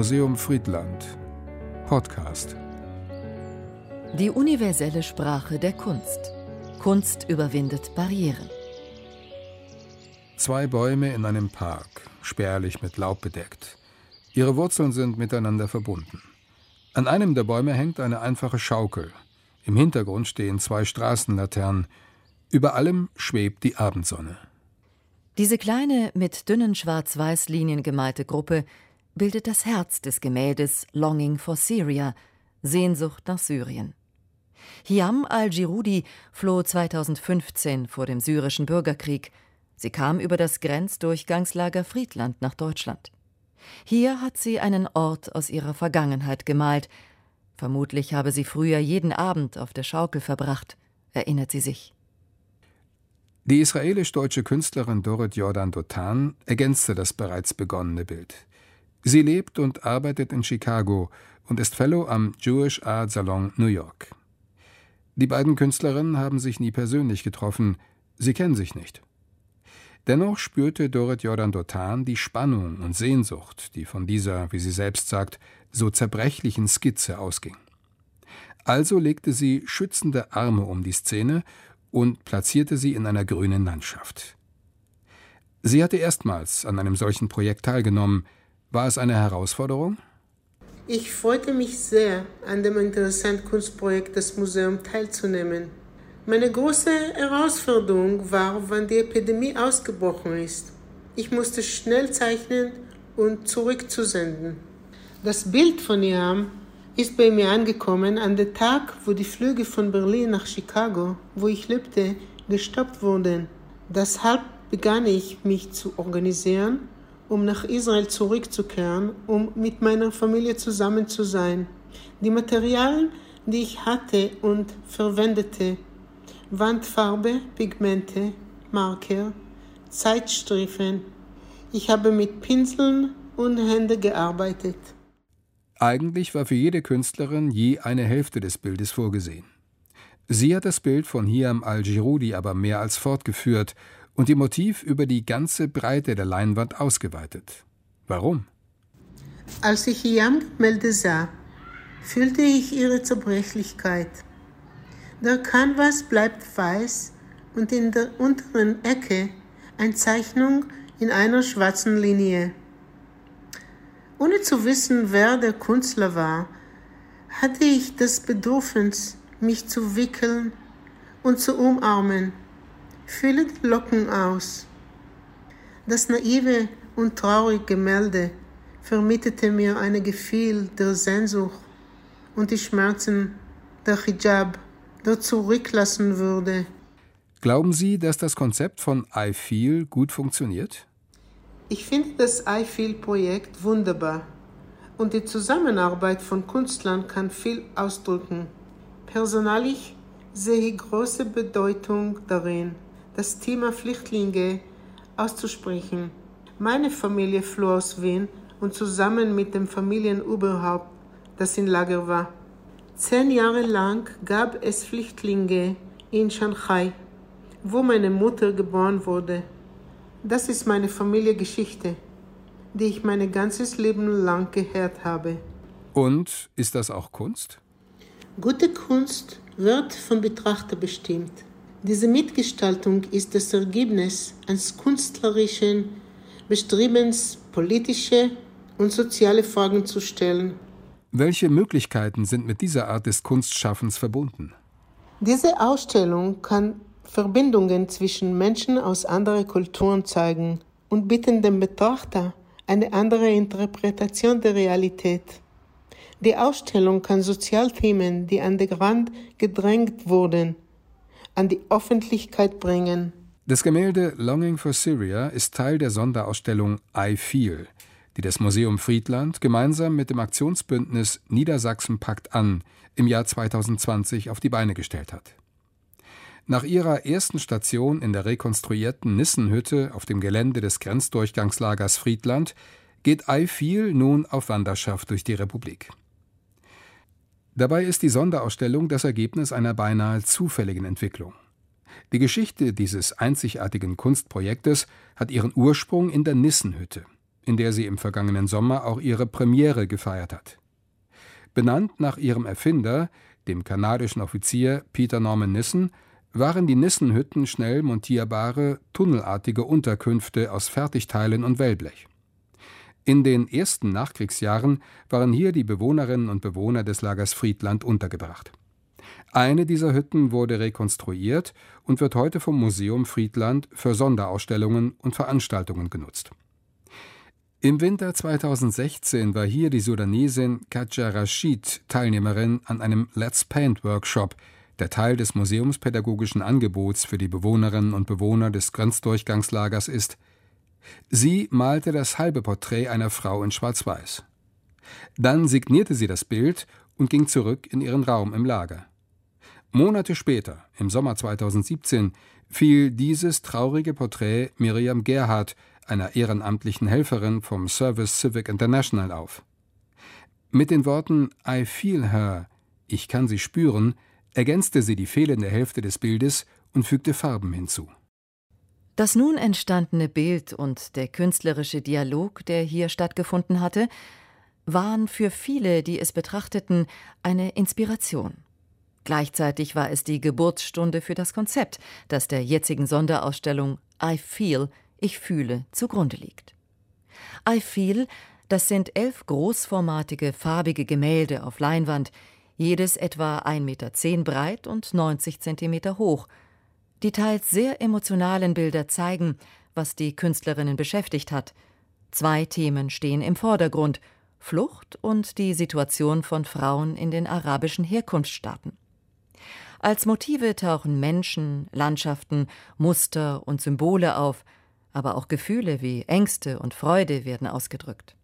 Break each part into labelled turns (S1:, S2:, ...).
S1: Museum Friedland Podcast
S2: Die universelle Sprache der Kunst. Kunst überwindet Barrieren.
S1: Zwei Bäume in einem Park, spärlich mit Laub bedeckt. Ihre Wurzeln sind miteinander verbunden. An einem der Bäume hängt eine einfache Schaukel. Im Hintergrund stehen zwei Straßenlaternen. Über allem schwebt die Abendsonne.
S2: Diese kleine, mit dünnen Schwarz-Weiß-Linien gemalte Gruppe bildet das Herz des Gemäldes Longing for Syria, Sehnsucht nach Syrien. Hiam al-Jirudi floh 2015 vor dem syrischen Bürgerkrieg. Sie kam über das Grenzdurchgangslager Friedland nach Deutschland. Hier hat sie einen Ort aus ihrer Vergangenheit gemalt. Vermutlich habe sie früher jeden Abend auf der Schaukel verbracht, erinnert sie sich.
S1: Die israelisch-deutsche Künstlerin Dorit Jordan Dotan ergänzte das bereits begonnene Bild. Sie lebt und arbeitet in Chicago und ist Fellow am Jewish Art Salon New York. Die beiden Künstlerinnen haben sich nie persönlich getroffen, sie kennen sich nicht. Dennoch spürte Dorit Jordan Dotan die Spannung und Sehnsucht, die von dieser, wie sie selbst sagt, so zerbrechlichen Skizze ausging. Also legte sie schützende Arme um die Szene und platzierte sie in einer grünen Landschaft. Sie hatte erstmals an einem solchen Projekt teilgenommen. War es eine Herausforderung?
S3: Ich freute mich sehr, an dem interessanten Kunstprojekt des Museums teilzunehmen. Meine große Herausforderung war, wann die Epidemie ausgebrochen ist. Ich musste schnell zeichnen und zurückzusenden. Das Bild von Iam ist bei mir angekommen an dem Tag, wo die Flüge von Berlin nach Chicago, wo ich lebte, gestoppt wurden. Deshalb begann ich, mich zu organisieren, um nach Israel zurückzukehren, um mit meiner Familie zusammen zu sein. Die Materialien, die ich hatte und verwendete, Wandfarbe, Pigmente, Marker, Zeitstrichen. Ich habe mit Pinseln und Händen gearbeitet.
S1: Eigentlich war für jede Künstlerin je eine Hälfte des Bildes vorgesehen. Sie hat das Bild von Hiam al-Jirudi aber mehr als fortgeführt und ihr Motiv über die ganze Breite der Leinwand ausgeweitet. Warum?
S3: Als ich Hiam Gemälde sah, fühlte ich ihre Zerbrechlichkeit. Der Canvas bleibt weiß und in der unteren Ecke eine Zeichnung in einer schwarzen Linie. Ohne zu wissen, wer der Künstler war, hatte ich das Bedürfnis, mich zu wickeln und zu umarmen. Fülle die Locken aus. Das naive und traurige Gemälde vermittelte mir ein Gefühl der Sehnsucht und die Schmerzen der Hijab, der zurücklassen würde.
S1: Glauben Sie, dass das Konzept von I Feel gut funktioniert?
S3: Ich finde das iFeel-Projekt wunderbar und die Zusammenarbeit von Künstlern kann viel ausdrücken. Personalich sehe ich große Bedeutung darin, das Thema Flüchtlinge auszusprechen. Meine Familie floh aus Wien und zusammen mit dem Familienoberhaupt, das in Lager war. Zehn Jahre lang gab es Flüchtlinge in Shanghai, wo meine Mutter geboren wurde. Das ist meine Familiengeschichte, die ich mein ganzes Leben lang gehört habe.
S1: Und ist das auch Kunst?
S3: Gute Kunst wird vom Betrachter bestimmt. Diese Mitgestaltung ist das Ergebnis eines künstlerischen Bestrebens, politische und soziale Fragen zu stellen.
S1: Welche Möglichkeiten sind mit dieser Art des Kunstschaffens verbunden?
S3: Diese Ausstellung kann Verbindungen zwischen Menschen aus anderen Kulturen zeigen und bieten dem Betrachter eine andere Interpretation der Realität. Die Ausstellung kann Sozialthemen, die an den Rand gedrängt wurden, an die Öffentlichkeit bringen.
S1: Das Gemälde Longing for Syria ist Teil der Sonderausstellung I Feel, die das Museum Friedland gemeinsam mit dem Aktionsbündnis Niedersachsen packt an im Jahr 2020 auf die Beine gestellt hat. Nach ihrer ersten Station in der rekonstruierten Nissenhütte auf dem Gelände des Grenzdurchgangslagers Friedland geht Eifiel nun auf Wanderschaft durch die Republik. Dabei ist die Sonderausstellung das Ergebnis einer beinahe zufälligen Entwicklung. Die Geschichte dieses einzigartigen Kunstprojektes hat ihren Ursprung in der Nissenhütte. in der sie im vergangenen Sommer auch ihre Premiere gefeiert hat. Benannt nach ihrem Erfinder, dem kanadischen Offizier Peter Norman Nissen, waren die Nissenhütten schnell montierbare, tunnelartige Unterkünfte aus Fertigteilen und Wellblech. In den ersten Nachkriegsjahren waren hier die Bewohnerinnen und Bewohner des Lagers Friedland untergebracht. Eine dieser Hütten wurde rekonstruiert und wird heute vom Museum Friedland für Sonderausstellungen und Veranstaltungen genutzt. Im Winter 2016 war hier die Sudanesin Katja Rashid Teilnehmerin an einem Let's Paint Workshop, der Teil des museumspädagogischen Angebots für die Bewohnerinnen und Bewohner des Grenzdurchgangslagers ist. Sie malte das halbe Porträt einer Frau in Schwarz-Weiß. Dann signierte sie das Bild und ging zurück in ihren Raum im Lager. Monate später, im Sommer 2017, fiel dieses traurige Porträt Miriam Gerhardt, einer ehrenamtlichen Helferin vom Service Civic International, auf. Mit den Worten I feel her, ich kann sie spüren, ergänzte sie die fehlende Hälfte des Bildes und fügte Farben hinzu.
S2: Das nun entstandene Bild und der künstlerische Dialog, der hier stattgefunden hatte, waren für viele, die es betrachteten, eine Inspiration. Gleichzeitig war es die Geburtsstunde für das Konzept, das der jetzigen Sonderausstellung I Feel, ich fühle, zugrunde liegt. I Feel, das sind elf großformatige, farbige Gemälde auf Leinwand, jedes etwa 1,10 Meter breit und 90 Zentimeter hoch. Die teils sehr emotionalen Bilder zeigen, was die Künstlerinnen beschäftigt hat. Zwei Themen stehen im Vordergrund Flucht und die Situation von Frauen in den arabischen Herkunftsstaaten. Als Motive tauchen Menschen, Landschaften, Muster und Symbole auf, aber auch Gefühle wie Ängste und Freude werden ausgedrückt.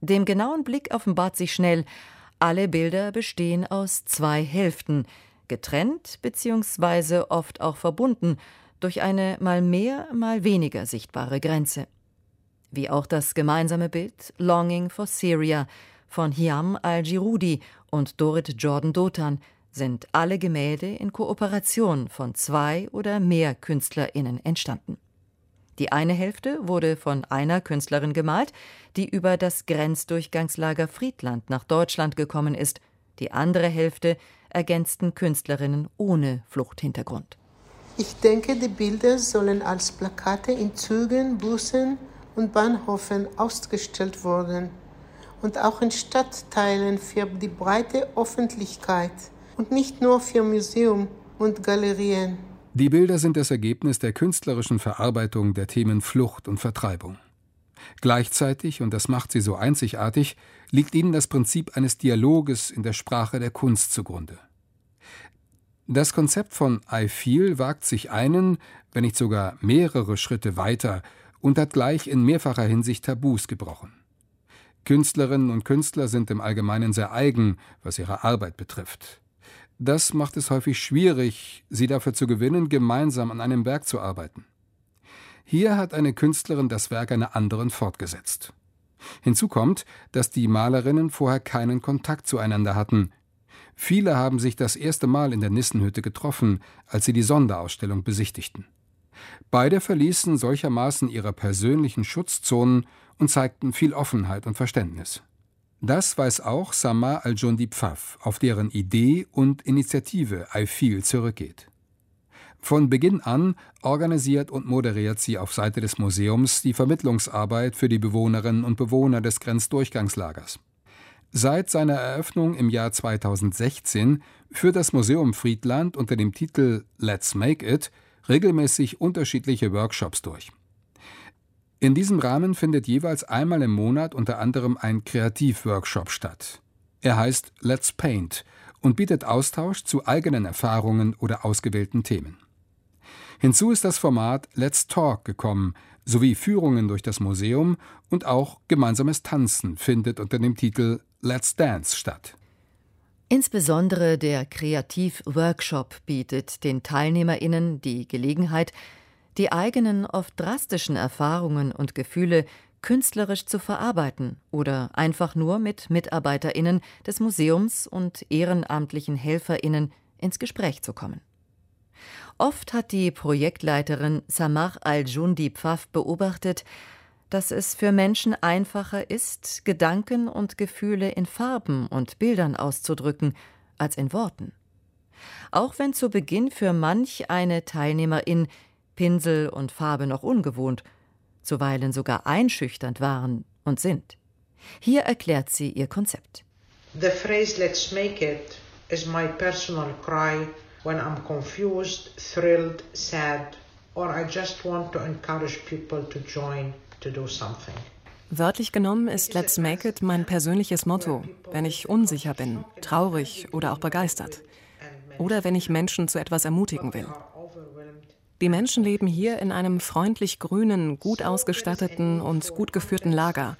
S2: Dem genauen Blick offenbart sich schnell, alle Bilder bestehen aus zwei Hälften, getrennt bzw. oft auch verbunden durch eine mal mehr, mal weniger sichtbare Grenze. Wie auch das gemeinsame Bild Longing for Syria von Hiam al-Jirudi und Dorit Jordan Dotan sind alle Gemälde in Kooperation von zwei oder mehr KünstlerInnen entstanden. Die eine Hälfte wurde von einer Künstlerin gemalt, die über das Grenzdurchgangslager Friedland nach Deutschland gekommen ist. Die andere Hälfte ergänzten Künstlerinnen ohne Fluchthintergrund.
S3: Ich denke, die Bilder sollen als Plakate in Zügen, Bussen und Bahnhöfen ausgestellt werden und auch in Stadtteilen für die breite Öffentlichkeit und nicht nur für Museum und Galerien.
S1: Die Bilder sind das Ergebnis der künstlerischen Verarbeitung der Themen Flucht und Vertreibung. Gleichzeitig, und das macht sie so einzigartig, liegt ihnen das Prinzip eines Dialoges in der Sprache der Kunst zugrunde. Das Konzept von I Feel wagt sich einen, wenn nicht sogar mehrere Schritte weiter und hat gleich in mehrfacher Hinsicht Tabus gebrochen. Künstlerinnen und Künstler sind im Allgemeinen sehr eigen, was ihre Arbeit betrifft. Das macht es häufig schwierig, sie dafür zu gewinnen, gemeinsam an einem Werk zu arbeiten. Hier hat eine Künstlerin das Werk einer anderen fortgesetzt. Hinzu kommt, dass die Malerinnen vorher keinen Kontakt zueinander hatten. Viele haben sich das erste Mal in der Nissenhütte getroffen, als sie die Sonderausstellung besichtigten. Beide verließen solchermaßen ihre persönlichen Schutzzonen und zeigten viel Offenheit und Verständnis. Das weiß auch Samar al-Jundi Pfaff, auf deren Idee und Initiative I Feel zurückgeht. Von Beginn an organisiert und moderiert sie auf Seite des Museums die Vermittlungsarbeit für die Bewohnerinnen und Bewohner des Grenzdurchgangslagers. Seit seiner Eröffnung im Jahr 2016 führt das Museum Friedland unter dem Titel Let's Make It regelmäßig unterschiedliche Workshops durch. In diesem Rahmen findet jeweils einmal im Monat unter anderem ein Kreativworkshop statt. Er heißt Let's Paint und bietet Austausch zu eigenen Erfahrungen oder ausgewählten Themen. Hinzu ist das Format Let's Talk gekommen, sowie Führungen durch das Museum und auch gemeinsames Tanzen findet unter dem Titel Let's Dance statt.
S2: Insbesondere der Kreativworkshop bietet den Teilnehmerinnen die Gelegenheit, die eigenen oft drastischen Erfahrungen und Gefühle künstlerisch zu verarbeiten oder einfach nur mit Mitarbeiterinnen des Museums und ehrenamtlichen Helferinnen ins Gespräch zu kommen. Oft hat die Projektleiterin Samar al-Jundi Pfaff beobachtet, dass es für Menschen einfacher ist, Gedanken und Gefühle in Farben und Bildern auszudrücken als in Worten. Auch wenn zu Beginn für manch eine Teilnehmerin Pinsel und Farbe noch ungewohnt, zuweilen sogar einschüchternd waren und sind. Hier erklärt sie ihr Konzept.
S4: The phrase let's make it is my personal cry when I'm confused, thrilled, sad, or I just want to encourage people to join to do something.
S5: Wörtlich genommen ist Let's Make It mein persönliches Motto, wenn ich unsicher bin, traurig oder auch begeistert. Oder wenn ich Menschen zu etwas ermutigen will. Die Menschen leben hier in einem freundlich grünen, gut ausgestatteten und gut geführten Lager.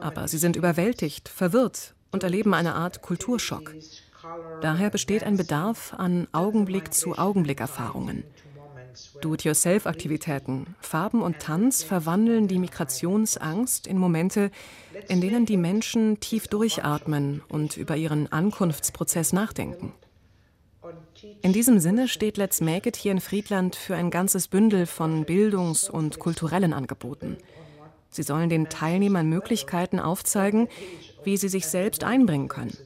S5: Aber sie sind überwältigt, verwirrt und erleben eine Art Kulturschock. Daher besteht ein Bedarf an Augenblick-zu-Augenblick-Erfahrungen. Do-it-yourself-Aktivitäten, Farben und Tanz verwandeln die Migrationsangst in Momente, in denen die Menschen tief durchatmen und über ihren Ankunftsprozess nachdenken. In diesem Sinne steht Let's Make It hier in Friedland für ein ganzes Bündel von Bildungs- und kulturellen Angeboten. Sie sollen den Teilnehmern Möglichkeiten aufzeigen, wie sie sich selbst einbringen können.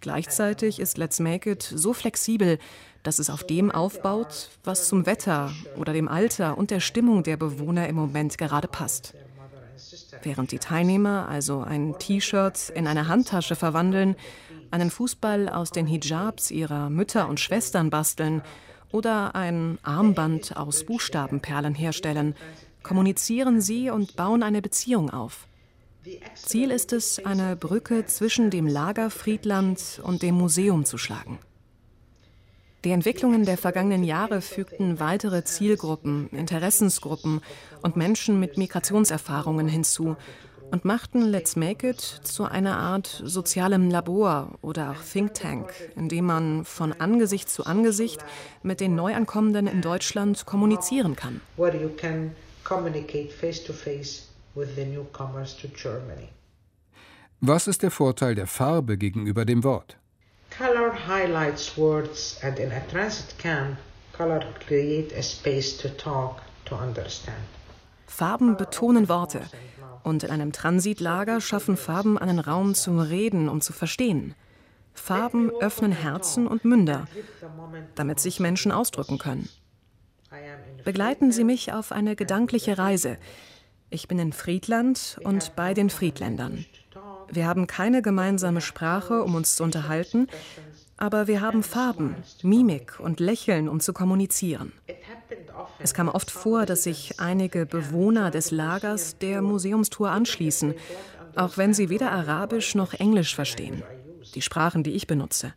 S5: Gleichzeitig ist Let's Make It so flexibel, dass es auf dem aufbaut, was zum Wetter oder dem Alter und der Stimmung der Bewohner im Moment gerade passt. Während die Teilnehmer also ein T-Shirt in eine Handtasche verwandeln, einen Fußball aus den Hijabs ihrer Mütter und Schwestern basteln oder ein Armband aus Buchstabenperlen herstellen, kommunizieren sie und bauen eine Beziehung auf. Ziel ist es, eine Brücke zwischen dem Lager Friedland und dem Museum zu schlagen. Die Entwicklungen der vergangenen Jahre fügten weitere Zielgruppen, Interessensgruppen und Menschen mit Migrationserfahrungen hinzu und machten Let's Make It zu einer Art sozialem Labor oder auch Think Tank, in dem man von Angesicht zu Angesicht mit den Neuankommenden in Deutschland kommunizieren kann.
S1: Was ist der Vorteil der Farbe gegenüber dem Wort?
S4: Color highlights words and in a transit camp, color create a space to talk, to understand.
S5: Farben betonen Worte und in einem Transitlager schaffen Farben einen Raum zum Reden und zu verstehen. Farben öffnen Herzen und Münder, damit sich Menschen ausdrücken können. Begleiten Sie mich auf eine gedankliche Reise. Ich bin in Friedland und bei den Friedländern. Wir haben keine gemeinsame Sprache, um uns zu unterhalten, aber wir haben Farben, Mimik und Lächeln, um zu kommunizieren. Es kam oft vor, dass sich einige Bewohner des Lagers der Museumstour anschließen, auch wenn sie weder Arabisch noch Englisch verstehen, die Sprachen, die ich benutze.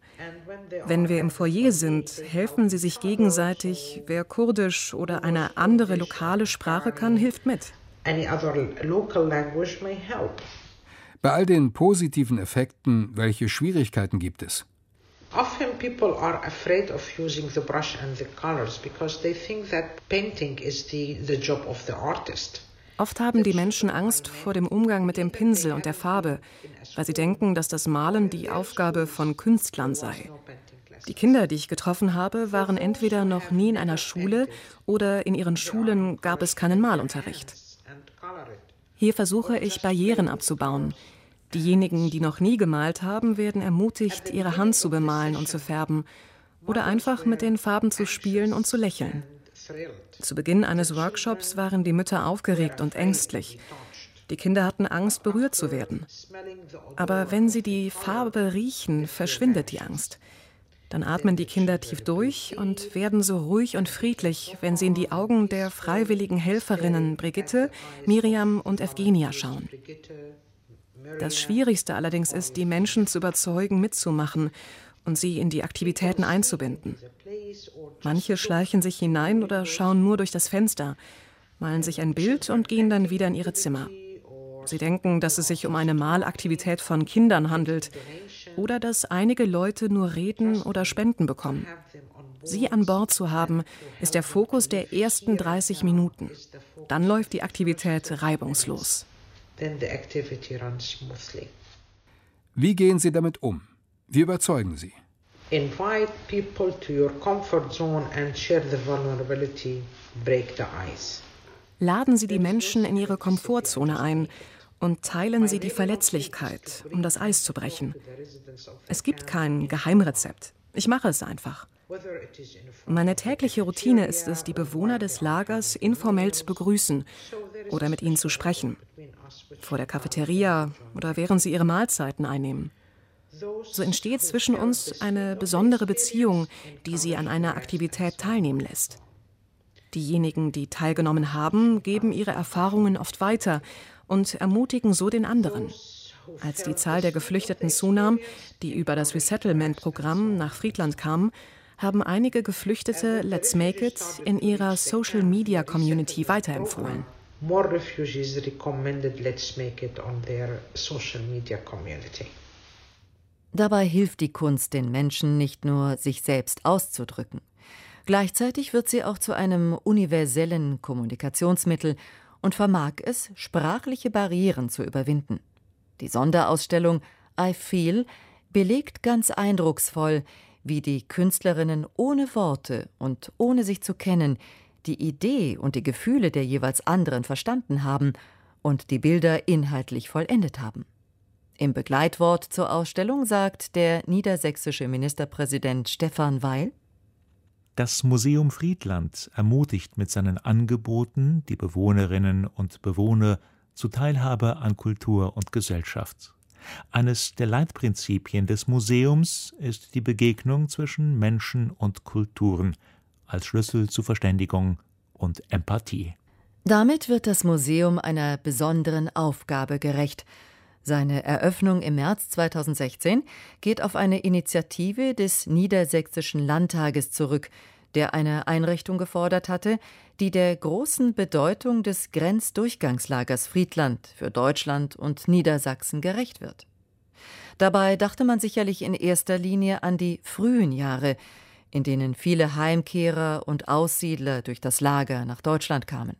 S5: Wenn wir im Foyer sind, helfen sie sich gegenseitig. Wer Kurdisch oder eine andere lokale Sprache kann, hilft mit. Any other local language may help.
S1: Bei all den positiven Effekten, welche Schwierigkeiten gibt es?
S4: Often people are afraid of using the brush and the colors because they think that painting is the, the job of the artist.
S5: Oft haben die Menschen Angst vor dem Umgang mit dem Pinsel und der Farbe, weil sie denken, dass das Malen die Aufgabe von Künstlern sei. Die Kinder, die ich getroffen habe, waren entweder noch nie in einer Schule oder in ihren Schulen gab es keinen Malunterricht. Hier versuche ich Barrieren abzubauen, Diejenigen, die noch nie gemalt haben, werden ermutigt, ihre Hand zu bemalen und zu färben oder einfach mit den Farben zu spielen und zu lächeln. Zu Beginn eines Workshops waren die Mütter aufgeregt und ängstlich. Die Kinder hatten Angst, berührt zu werden. Aber wenn sie die Farbe riechen, verschwindet die Angst. Dann atmen die Kinder tief durch und werden so ruhig und friedlich, wenn sie in die Augen der freiwilligen Helferinnen Brigitte, Miriam und Evgenia schauen. Das Schwierigste allerdings ist, die Menschen zu überzeugen, mitzumachen und sie in die Aktivitäten einzubinden. Manche schleichen sich hinein oder schauen nur durch das Fenster, malen sich ein Bild und gehen dann wieder in ihre Zimmer. Sie denken, dass es sich um eine Malaktivität von Kindern handelt oder dass einige Leute nur reden oder Spenden bekommen. Sie an Bord zu haben, ist der Fokus der ersten 30 Minuten. Dann läuft die Aktivität reibungslos.
S1: Wie gehen Sie damit um? Wie überzeugen Sie?
S4: Invite people to your comfort zone and share the vulnerability, break the ice.
S5: laden Sie die Menschen in ihre Komfortzone ein und teilen Sie die Verletzlichkeit, um das Eis zu brechen. Es gibt kein Geheimrezept. Ich mache es einfach. Meine tägliche Routine ist es, die Bewohner des Lagers informell zu begrüßen oder mit ihnen zu sprechen. Vor der Cafeteria oder während sie ihre Mahlzeiten einnehmen. So entsteht zwischen uns eine besondere Beziehung, die sie an einer Aktivität teilnehmen lässt. Diejenigen, die teilgenommen haben, geben ihre Erfahrungen oft weiter und ermutigen so den anderen. Als die Zahl der Geflüchteten zunahm, die über das Resettlement-Programm nach Friedland kamen, haben einige Geflüchtete Let's Make It in ihrer Social-Media-Community weiterempfohlen. More refugees recommended Let's Make It on their social media
S2: community. Dabei hilft die Kunst den Menschen nicht nur, sich selbst auszudrücken. Gleichzeitig wird sie auch zu einem universellen Kommunikationsmittel und vermag es, sprachliche Barrieren zu überwinden. Die Sonderausstellung I Feel belegt ganz eindrucksvoll, wie die Künstlerinnen ohne Worte und ohne sich zu kennen die Idee und die Gefühle der jeweils anderen verstanden haben und die Bilder inhaltlich vollendet haben. Im Begleitwort zur Ausstellung sagt der niedersächsische Ministerpräsident Stefan Weil
S6: Das Museum Friedland ermutigt mit seinen Angeboten die Bewohnerinnen und Bewohner zu Teilhabe an Kultur und Gesellschaft. Eines der Leitprinzipien des Museums ist die Begegnung zwischen Menschen und Kulturen als Schlüssel zu Verständigung und Empathie.
S2: Damit wird das Museum einer besonderen Aufgabe gerecht. Seine Eröffnung im März 2016 geht auf eine Initiative des Niedersächsischen Landtages zurück, der eine Einrichtung gefordert hatte, die der großen Bedeutung des Grenzdurchgangslagers Friedland für Deutschland und Niedersachsen gerecht wird. Dabei dachte man sicherlich in erster Linie an die frühen Jahre, in denen viele Heimkehrer und Aussiedler durch das Lager nach Deutschland kamen.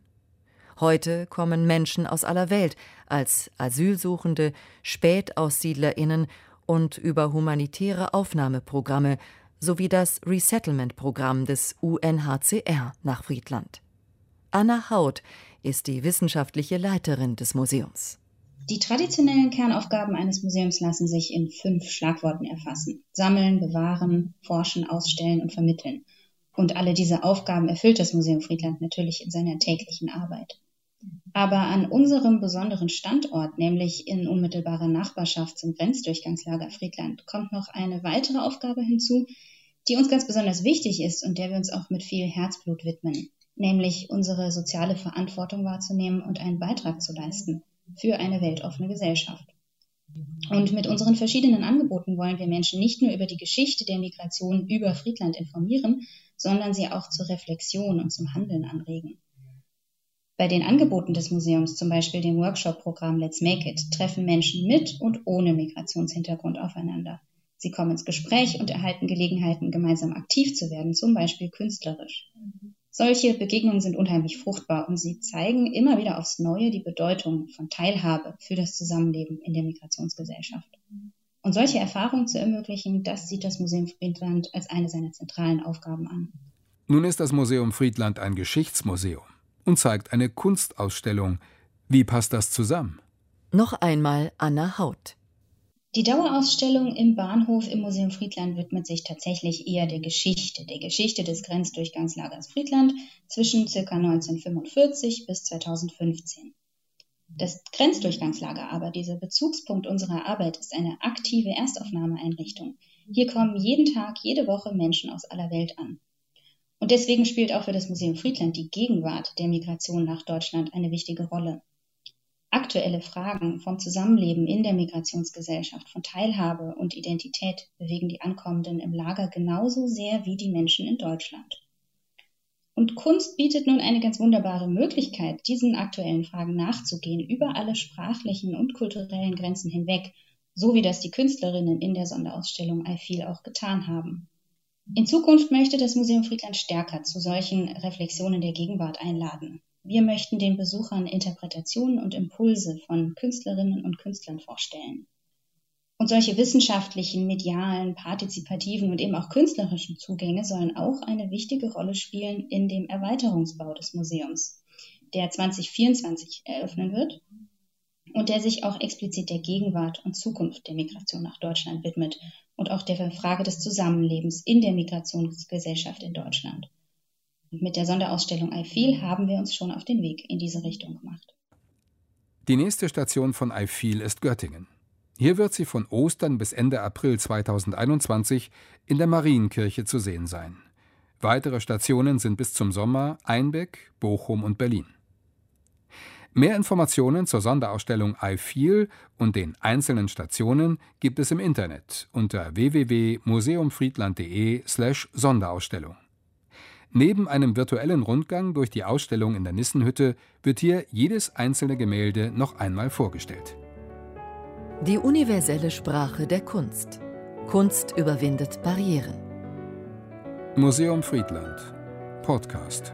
S2: Heute kommen Menschen aus aller Welt als Asylsuchende, Spätaussiedlerinnen und über humanitäre Aufnahmeprogramme sowie das Resettlement-Programm des UNHCR nach Friedland. Anna Haut ist die wissenschaftliche Leiterin des Museums.
S7: Die traditionellen Kernaufgaben eines Museums lassen sich in fünf Schlagworten erfassen. Sammeln, bewahren, forschen, ausstellen und vermitteln. Und alle diese Aufgaben erfüllt das Museum Friedland natürlich in seiner täglichen Arbeit. Aber an unserem besonderen Standort, nämlich in unmittelbarer Nachbarschaft zum Grenzdurchgangslager Friedland, kommt noch eine weitere Aufgabe hinzu, die uns ganz besonders wichtig ist und der wir uns auch mit viel Herzblut widmen, nämlich unsere soziale Verantwortung wahrzunehmen und einen Beitrag zu leisten für eine weltoffene Gesellschaft. Und mit unseren verschiedenen Angeboten wollen wir Menschen nicht nur über die Geschichte der Migration über Friedland informieren, sondern sie auch zur Reflexion und zum Handeln anregen. Bei den Angeboten des Museums, zum Beispiel dem Workshop-Programm Let's Make It, treffen Menschen mit und ohne Migrationshintergrund aufeinander. Sie kommen ins Gespräch und erhalten Gelegenheiten, gemeinsam aktiv zu werden, zum Beispiel künstlerisch. Solche Begegnungen sind unheimlich fruchtbar und sie zeigen immer wieder aufs Neue die Bedeutung von Teilhabe für das Zusammenleben in der Migrationsgesellschaft. Und solche Erfahrungen zu ermöglichen, das sieht das Museum Friedland als eine seiner zentralen Aufgaben an.
S1: Nun ist das Museum Friedland ein Geschichtsmuseum und zeigt eine Kunstausstellung. Wie passt das zusammen?
S2: Noch einmal Anna Haut.
S7: Die Dauerausstellung im Bahnhof im Museum Friedland widmet sich tatsächlich eher der Geschichte, der Geschichte des Grenzdurchgangslagers Friedland zwischen ca. 1945 bis 2015. Das Grenzdurchgangslager aber, dieser Bezugspunkt unserer Arbeit, ist eine aktive Erstaufnahmeeinrichtung. Hier kommen jeden Tag, jede Woche Menschen aus aller Welt an. Und deswegen spielt auch für das Museum Friedland die Gegenwart der Migration nach Deutschland eine wichtige Rolle. Aktuelle Fragen vom Zusammenleben in der Migrationsgesellschaft, von Teilhabe und Identität bewegen die Ankommenden im Lager genauso sehr wie die Menschen in Deutschland. Und Kunst bietet nun eine ganz wunderbare Möglichkeit, diesen aktuellen Fragen nachzugehen, über alle sprachlichen und kulturellen Grenzen hinweg, so wie das die Künstlerinnen in der Sonderausstellung I Feel auch getan haben. In Zukunft möchte das Museum Friedland stärker zu solchen Reflexionen der Gegenwart einladen. Wir möchten den Besuchern Interpretationen und Impulse von Künstlerinnen und Künstlern vorstellen. Und solche wissenschaftlichen, medialen, partizipativen und eben auch künstlerischen Zugänge sollen auch eine wichtige Rolle spielen in dem Erweiterungsbau des Museums. der 2024 eröffnen wird und der sich auch explizit der Gegenwart und Zukunft der Migration nach Deutschland widmet und auch der Frage des Zusammenlebens in der Migrationsgesellschaft in Deutschland. Und mit der Sonderausstellung I Feel haben wir uns schon auf den Weg in diese Richtung gemacht.
S1: Die nächste Station von I Feel ist Göttingen. Hier wird sie von Ostern bis Ende April 2021 in der Marienkirche zu sehen sein. Weitere Stationen sind bis zum Sommer Einbeck, Bochum und Berlin. Mehr Informationen zur Sonderausstellung I Feel und den einzelnen Stationen gibt es im Internet unter www.museumfriedland.de/sonderausstellung. Neben einem virtuellen Rundgang durch die Ausstellung in der Nissenhütte wird hier jedes einzelne Gemälde noch einmal vorgestellt.
S2: Die universelle Sprache der Kunst. Kunst überwindet Barrieren.
S1: Museum Friedland Podcast